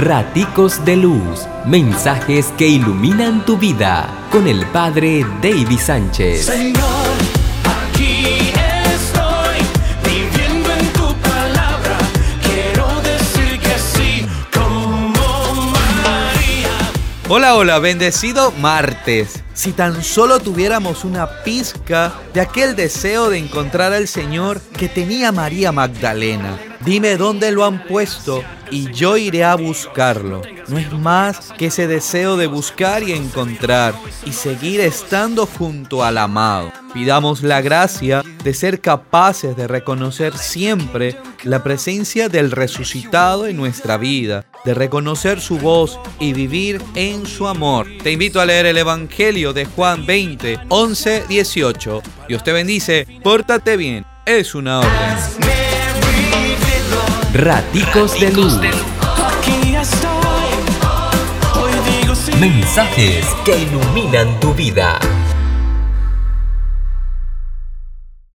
Raticos de Luz, mensajes que iluminan tu vida con el Padre David Sánchez. Señor, aquí estoy, viviendo en tu palabra. Quiero decir que sí, como María. Hola, hola, bendecido martes. Si tan solo tuviéramos una pizca de aquel deseo de encontrar al Señor que tenía María Magdalena. Dime dónde lo han puesto y yo iré a buscarlo. No es más que ese deseo de buscar y encontrar y seguir estando junto al amado. Pidamos la gracia de ser capaces de reconocer siempre la presencia del resucitado en nuestra vida, de reconocer su voz y vivir en su amor. Te invito a leer el Evangelio de Juan 20, 11, 18. Dios te bendice, pórtate bien, es una orden. Raticos de Luz, Aquí estoy, hoy digo sí. mensajes que iluminan tu vida.